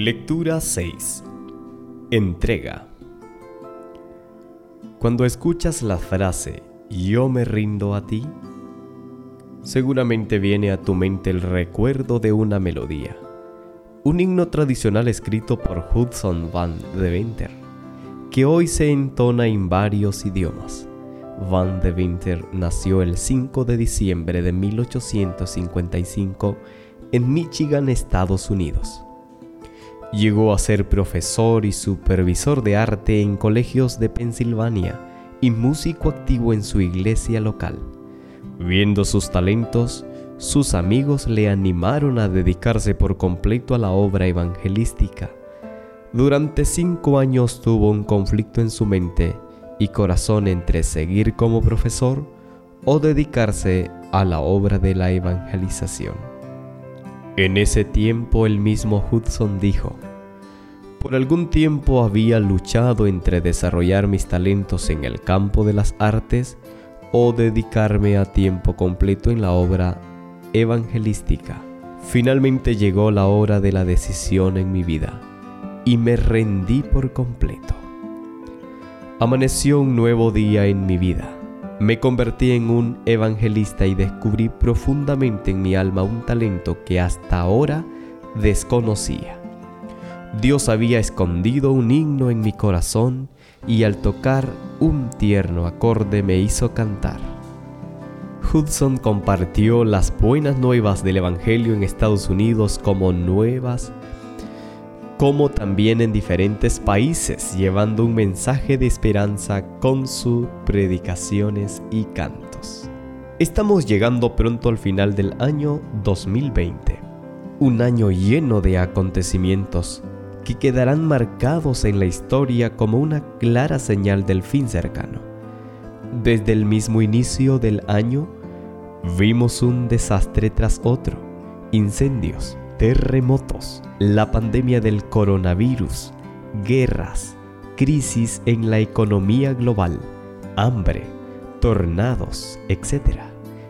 Lectura 6. Entrega. Cuando escuchas la frase yo me rindo a ti, seguramente viene a tu mente el recuerdo de una melodía, un himno tradicional escrito por Hudson van Deventer, que hoy se entona en varios idiomas. Van Deventer nació el 5 de diciembre de 1855 en Michigan, Estados Unidos. Llegó a ser profesor y supervisor de arte en colegios de Pensilvania y músico activo en su iglesia local. Viendo sus talentos, sus amigos le animaron a dedicarse por completo a la obra evangelística. Durante cinco años tuvo un conflicto en su mente y corazón entre seguir como profesor o dedicarse a la obra de la evangelización. En ese tiempo el mismo Hudson dijo, por algún tiempo había luchado entre desarrollar mis talentos en el campo de las artes o dedicarme a tiempo completo en la obra evangelística. Finalmente llegó la hora de la decisión en mi vida y me rendí por completo. Amaneció un nuevo día en mi vida. Me convertí en un evangelista y descubrí profundamente en mi alma un talento que hasta ahora desconocía. Dios había escondido un himno en mi corazón y al tocar un tierno acorde me hizo cantar. Hudson compartió las buenas nuevas del Evangelio en Estados Unidos como nuevas, como también en diferentes países, llevando un mensaje de esperanza con sus predicaciones y cantos. Estamos llegando pronto al final del año 2020, un año lleno de acontecimientos que quedarán marcados en la historia como una clara señal del fin cercano. Desde el mismo inicio del año, vimos un desastre tras otro, incendios, terremotos, la pandemia del coronavirus, guerras, crisis en la economía global, hambre, tornados, etc.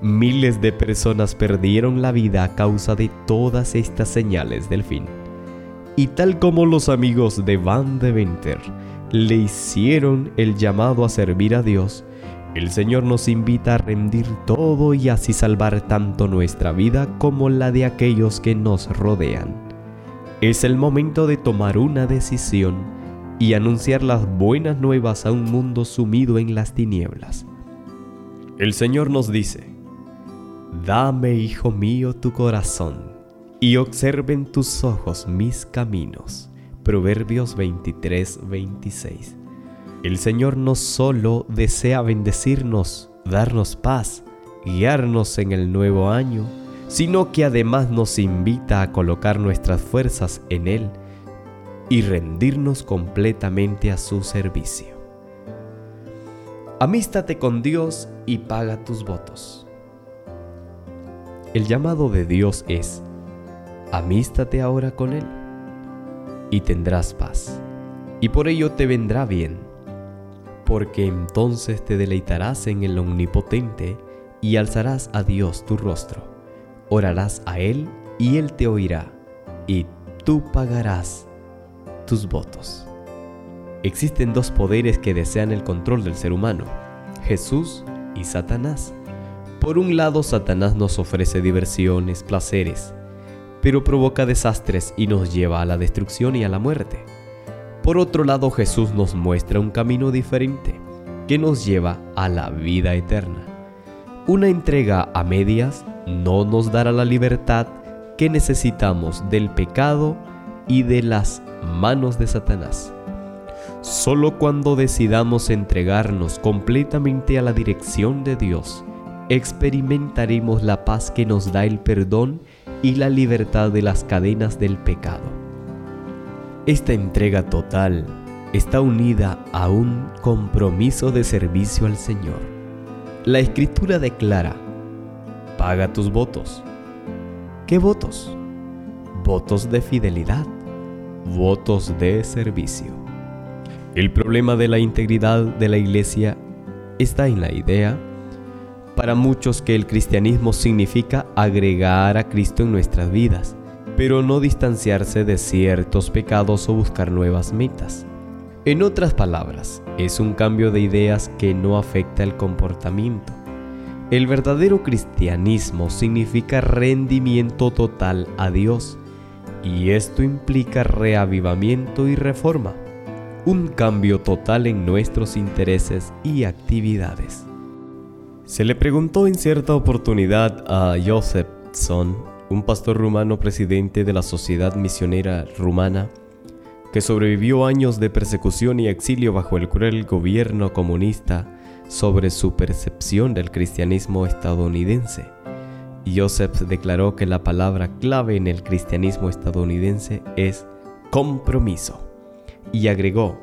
Miles de personas perdieron la vida a causa de todas estas señales del fin. Y tal como los amigos de Van de Winter le hicieron el llamado a servir a Dios, el Señor nos invita a rendir todo y así salvar tanto nuestra vida como la de aquellos que nos rodean. Es el momento de tomar una decisión y anunciar las buenas nuevas a un mundo sumido en las tinieblas. El Señor nos dice, Dame, hijo mío, tu corazón y observen tus ojos mis caminos. Proverbios 23, 26. El Señor no solo desea bendecirnos, darnos paz, guiarnos en el nuevo año, sino que además nos invita a colocar nuestras fuerzas en Él y rendirnos completamente a su servicio. Amístate con Dios y paga tus votos. El llamado de Dios es, amístate ahora con Él y tendrás paz, y por ello te vendrá bien, porque entonces te deleitarás en el Omnipotente y alzarás a Dios tu rostro, orarás a Él y Él te oirá, y tú pagarás tus votos. Existen dos poderes que desean el control del ser humano, Jesús y Satanás. Por un lado, Satanás nos ofrece diversiones, placeres, pero provoca desastres y nos lleva a la destrucción y a la muerte. Por otro lado, Jesús nos muestra un camino diferente, que nos lleva a la vida eterna. Una entrega a medias no nos dará la libertad que necesitamos del pecado y de las manos de Satanás. Solo cuando decidamos entregarnos completamente a la dirección de Dios, experimentaremos la paz que nos da el perdón y la libertad de las cadenas del pecado. Esta entrega total está unida a un compromiso de servicio al Señor. La escritura declara, paga tus votos. ¿Qué votos? Votos de fidelidad, votos de servicio. El problema de la integridad de la iglesia está en la idea para muchos que el cristianismo significa agregar a Cristo en nuestras vidas, pero no distanciarse de ciertos pecados o buscar nuevas metas. En otras palabras, es un cambio de ideas que no afecta el comportamiento. El verdadero cristianismo significa rendimiento total a Dios, y esto implica reavivamiento y reforma, un cambio total en nuestros intereses y actividades. Se le preguntó en cierta oportunidad a Josephson, un pastor rumano presidente de la Sociedad Misionera Rumana, que sobrevivió años de persecución y exilio bajo el cruel gobierno comunista, sobre su percepción del cristianismo estadounidense. Joseph declaró que la palabra clave en el cristianismo estadounidense es compromiso. Y agregó,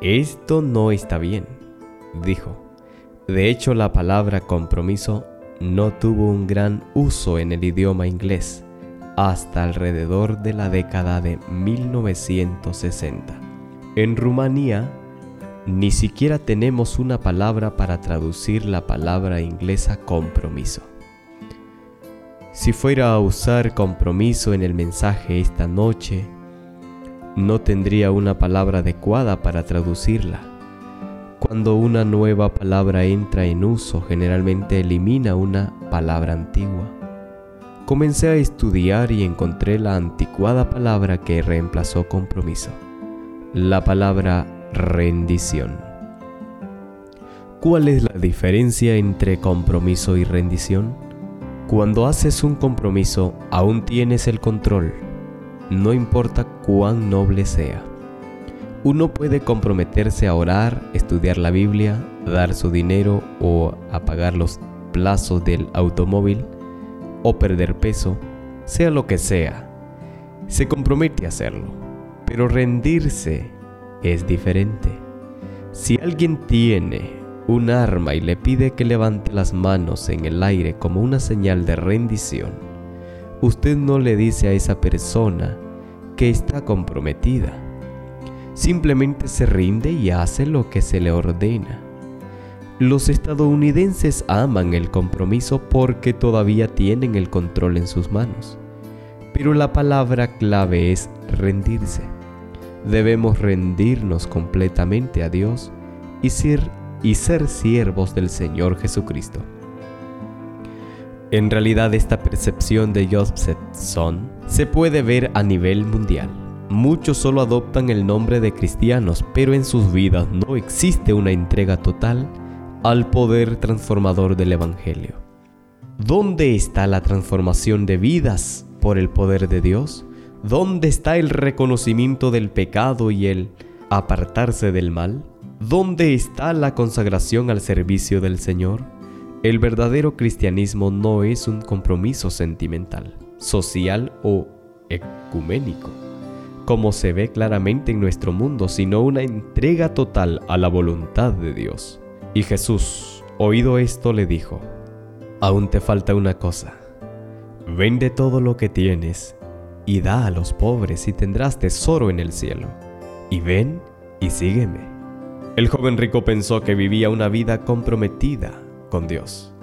esto no está bien, dijo. De hecho, la palabra compromiso no tuvo un gran uso en el idioma inglés hasta alrededor de la década de 1960. En Rumanía, ni siquiera tenemos una palabra para traducir la palabra inglesa compromiso. Si fuera a usar compromiso en el mensaje esta noche, no tendría una palabra adecuada para traducirla. Cuando una nueva palabra entra en uso, generalmente elimina una palabra antigua. Comencé a estudiar y encontré la anticuada palabra que reemplazó compromiso, la palabra rendición. ¿Cuál es la diferencia entre compromiso y rendición? Cuando haces un compromiso, aún tienes el control, no importa cuán noble sea. Uno puede comprometerse a orar, estudiar la Biblia, dar su dinero o apagar los plazos del automóvil o perder peso, sea lo que sea. Se compromete a hacerlo, pero rendirse es diferente. Si alguien tiene un arma y le pide que levante las manos en el aire como una señal de rendición, usted no le dice a esa persona que está comprometida simplemente se rinde y hace lo que se le ordena. Los estadounidenses aman el compromiso porque todavía tienen el control en sus manos. Pero la palabra clave es rendirse. Debemos rendirnos completamente a Dios y ser, siervos del Señor Jesucristo. En realidad esta percepción de Josephson se puede ver a nivel mundial. Muchos solo adoptan el nombre de cristianos, pero en sus vidas no existe una entrega total al poder transformador del Evangelio. ¿Dónde está la transformación de vidas por el poder de Dios? ¿Dónde está el reconocimiento del pecado y el apartarse del mal? ¿Dónde está la consagración al servicio del Señor? El verdadero cristianismo no es un compromiso sentimental, social o ecuménico como se ve claramente en nuestro mundo, sino una entrega total a la voluntad de Dios. Y Jesús, oído esto, le dijo, aún te falta una cosa, vende todo lo que tienes y da a los pobres y tendrás tesoro en el cielo. Y ven y sígueme. El joven rico pensó que vivía una vida comprometida con Dios,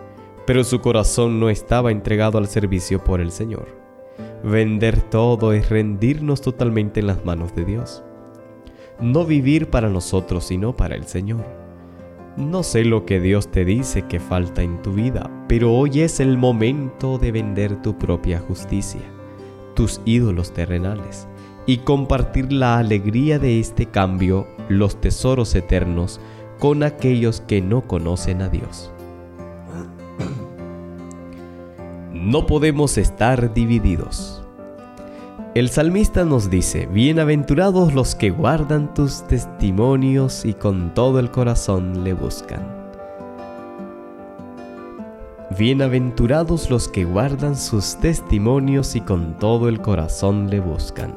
pero su corazón no estaba entregado al servicio por el Señor. Vender todo es rendirnos totalmente en las manos de Dios. No vivir para nosotros, sino para el Señor. No sé lo que Dios te dice que falta en tu vida, pero hoy es el momento de vender tu propia justicia, tus ídolos terrenales, y compartir la alegría de este cambio, los tesoros eternos, con aquellos que no conocen a Dios. no podemos estar divididos. El salmista nos dice, bienaventurados los que guardan tus testimonios y con todo el corazón le buscan. Bienaventurados los que guardan sus testimonios y con todo el corazón le buscan.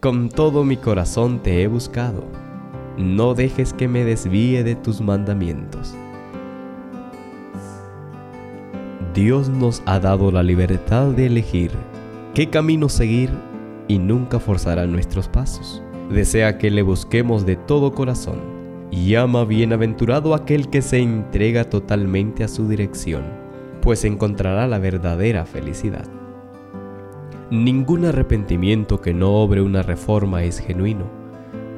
Con todo mi corazón te he buscado. No dejes que me desvíe de tus mandamientos. Dios nos ha dado la libertad de elegir qué camino seguir y nunca forzará nuestros pasos. Desea que le busquemos de todo corazón y ama bienaventurado aquel que se entrega totalmente a su dirección, pues encontrará la verdadera felicidad. Ningún arrepentimiento que no obre una reforma es genuino.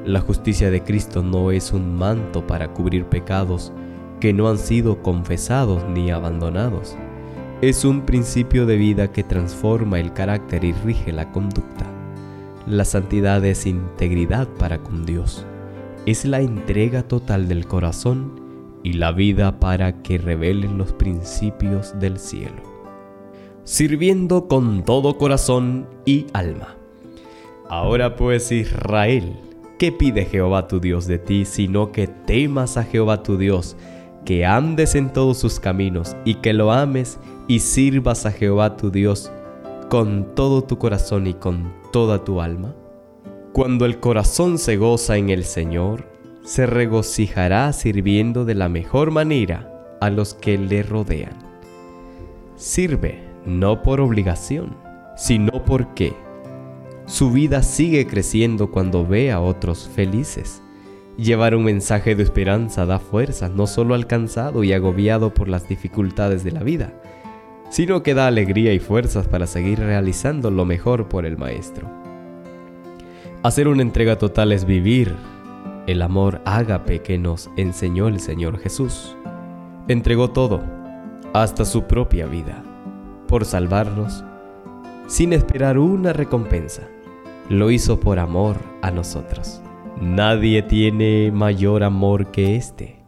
La justicia de Cristo no es un manto para cubrir pecados que no han sido confesados ni abandonados. Es un principio de vida que transforma el carácter y rige la conducta. La santidad es integridad para con Dios. Es la entrega total del corazón y la vida para que revelen los principios del cielo sirviendo con todo corazón y alma. Ahora pues Israel, ¿qué pide Jehová tu Dios de ti, sino que temas a Jehová tu Dios, que andes en todos sus caminos y que lo ames y sirvas a Jehová tu Dios con todo tu corazón y con toda tu alma? Cuando el corazón se goza en el Señor, se regocijará sirviendo de la mejor manera a los que le rodean. Sirve no por obligación, sino porque su vida sigue creciendo cuando ve a otros felices. Llevar un mensaje de esperanza da fuerza no solo al cansado y agobiado por las dificultades de la vida, sino que da alegría y fuerzas para seguir realizando lo mejor por el Maestro. Hacer una entrega total es vivir el amor ágape que nos enseñó el Señor Jesús. Entregó todo, hasta su propia vida por salvarnos, sin esperar una recompensa. Lo hizo por amor a nosotros. Nadie tiene mayor amor que este,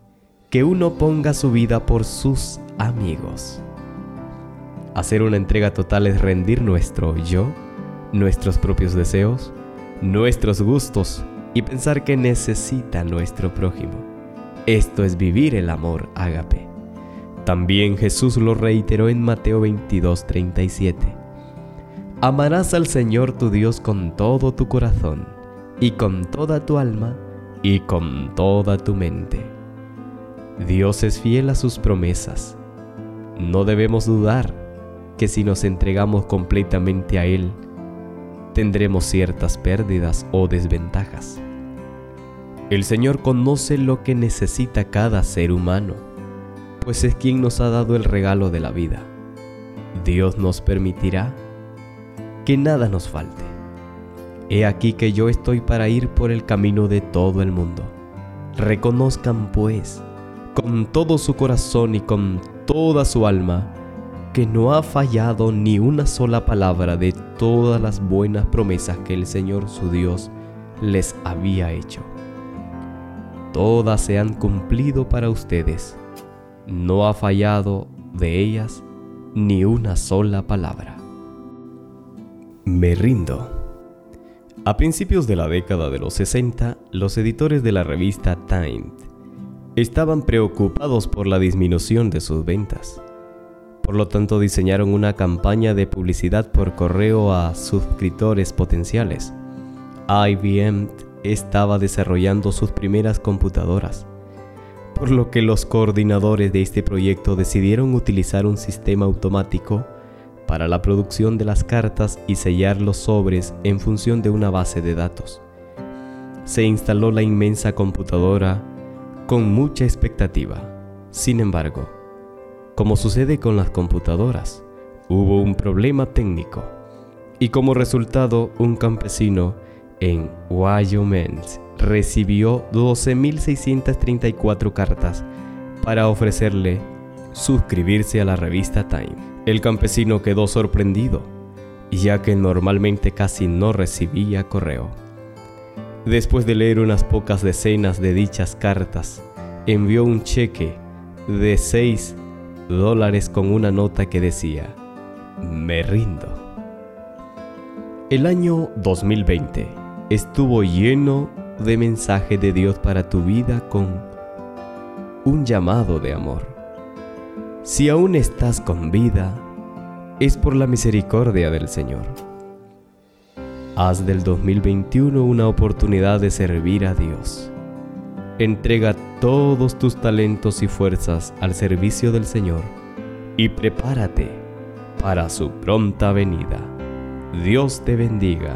que uno ponga su vida por sus amigos. Hacer una entrega total es rendir nuestro yo, nuestros propios deseos, nuestros gustos y pensar que necesita nuestro prójimo. Esto es vivir el amor ágape. También Jesús lo reiteró en Mateo 22, 37. Amarás al Señor tu Dios con todo tu corazón, y con toda tu alma, y con toda tu mente. Dios es fiel a sus promesas. No debemos dudar que si nos entregamos completamente a Él, tendremos ciertas pérdidas o desventajas. El Señor conoce lo que necesita cada ser humano pues es quien nos ha dado el regalo de la vida. Dios nos permitirá que nada nos falte. He aquí que yo estoy para ir por el camino de todo el mundo. Reconozcan pues, con todo su corazón y con toda su alma, que no ha fallado ni una sola palabra de todas las buenas promesas que el Señor su Dios les había hecho. Todas se han cumplido para ustedes no ha fallado de ellas ni una sola palabra. Me rindo. A principios de la década de los 60, los editores de la revista Time estaban preocupados por la disminución de sus ventas. Por lo tanto, diseñaron una campaña de publicidad por correo a suscriptores potenciales. IBM estaba desarrollando sus primeras computadoras por lo que los coordinadores de este proyecto decidieron utilizar un sistema automático para la producción de las cartas y sellar los sobres en función de una base de datos. Se instaló la inmensa computadora con mucha expectativa. Sin embargo, como sucede con las computadoras, hubo un problema técnico y como resultado un campesino en Wyoming recibió 12.634 cartas para ofrecerle suscribirse a la revista Time. El campesino quedó sorprendido, ya que normalmente casi no recibía correo. Después de leer unas pocas decenas de dichas cartas, envió un cheque de 6 dólares con una nota que decía, me rindo. El año 2020 estuvo lleno de mensaje de Dios para tu vida con un llamado de amor. Si aún estás con vida, es por la misericordia del Señor. Haz del 2021 una oportunidad de servir a Dios. Entrega todos tus talentos y fuerzas al servicio del Señor y prepárate para su pronta venida. Dios te bendiga.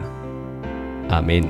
Amén.